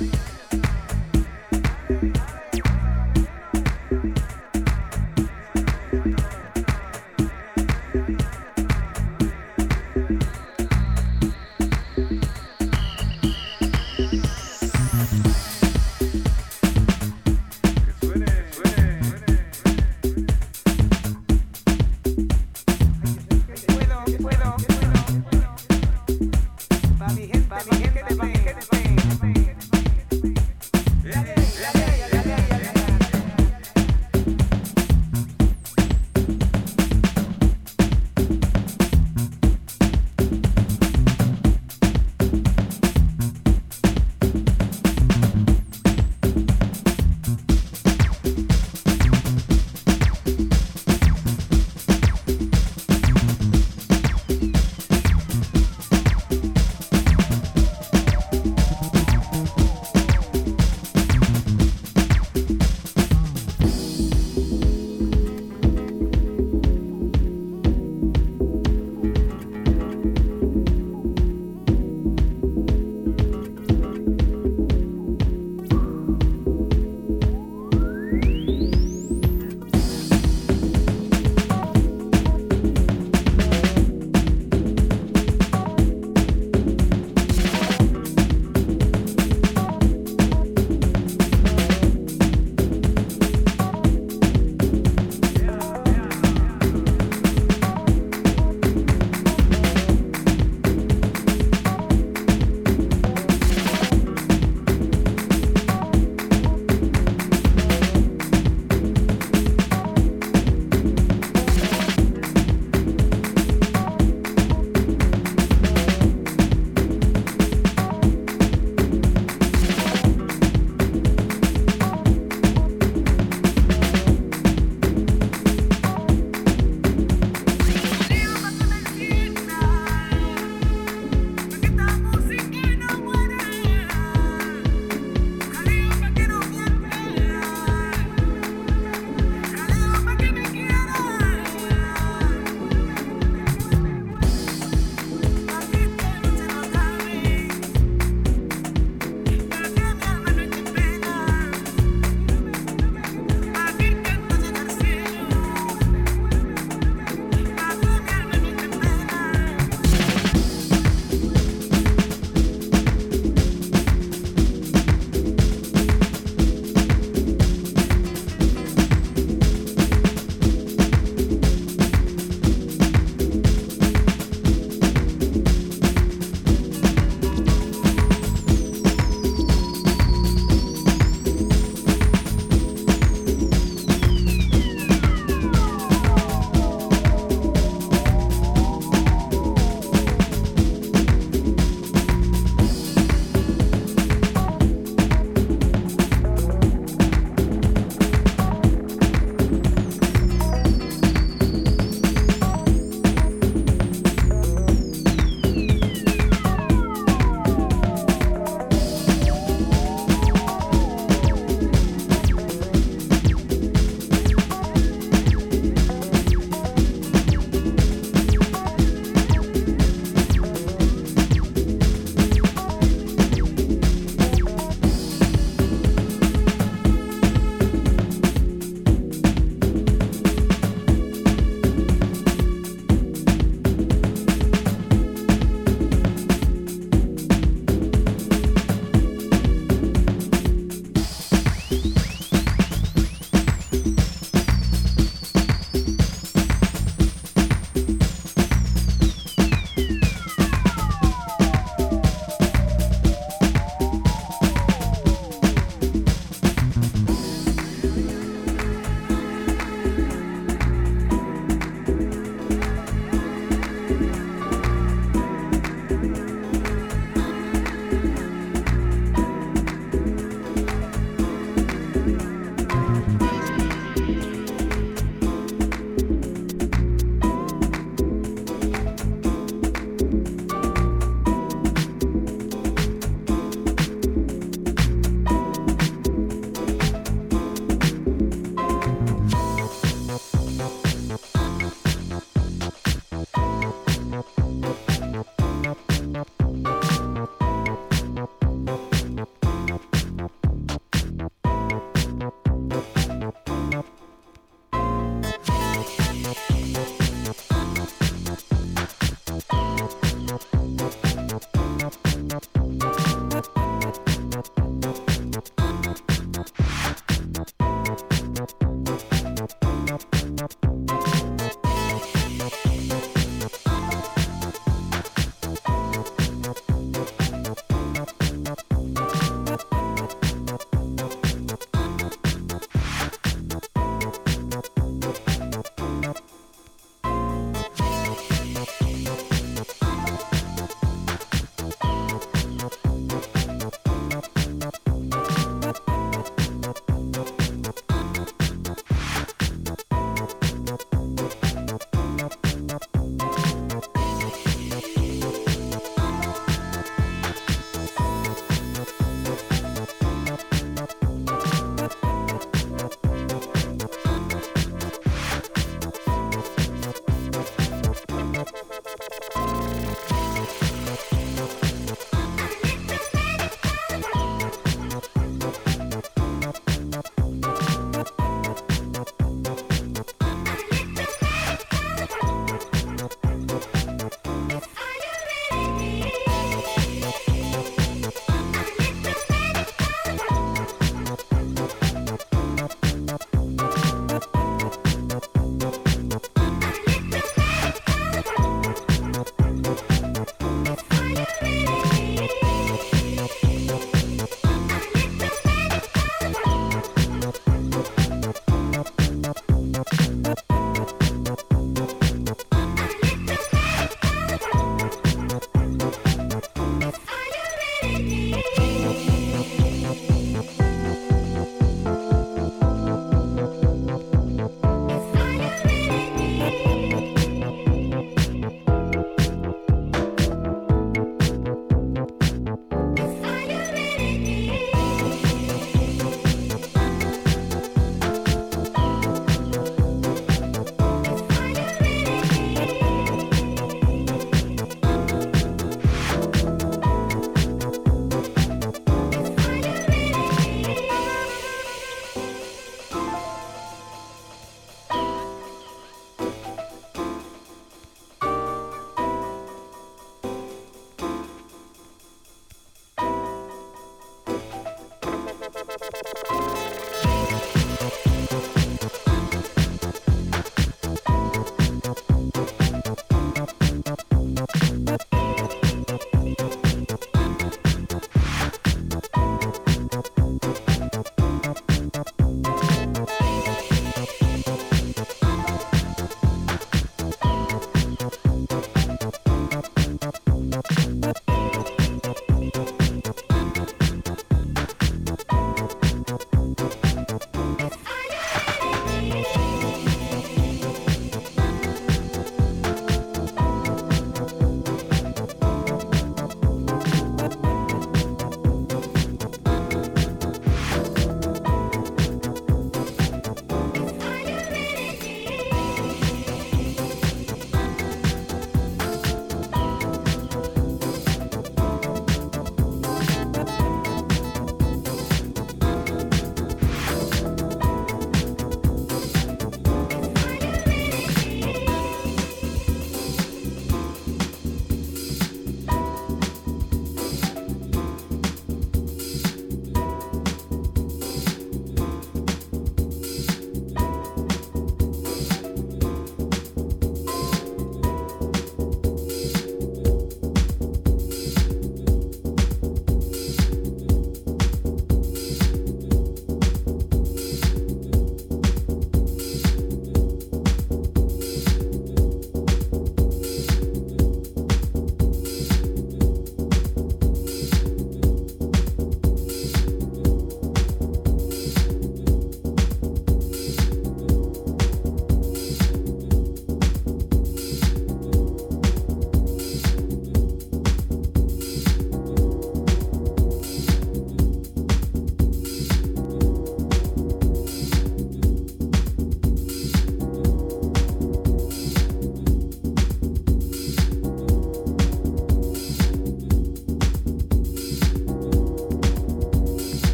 Bye.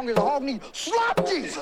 Hungry as a hog needs. Slop Jesus.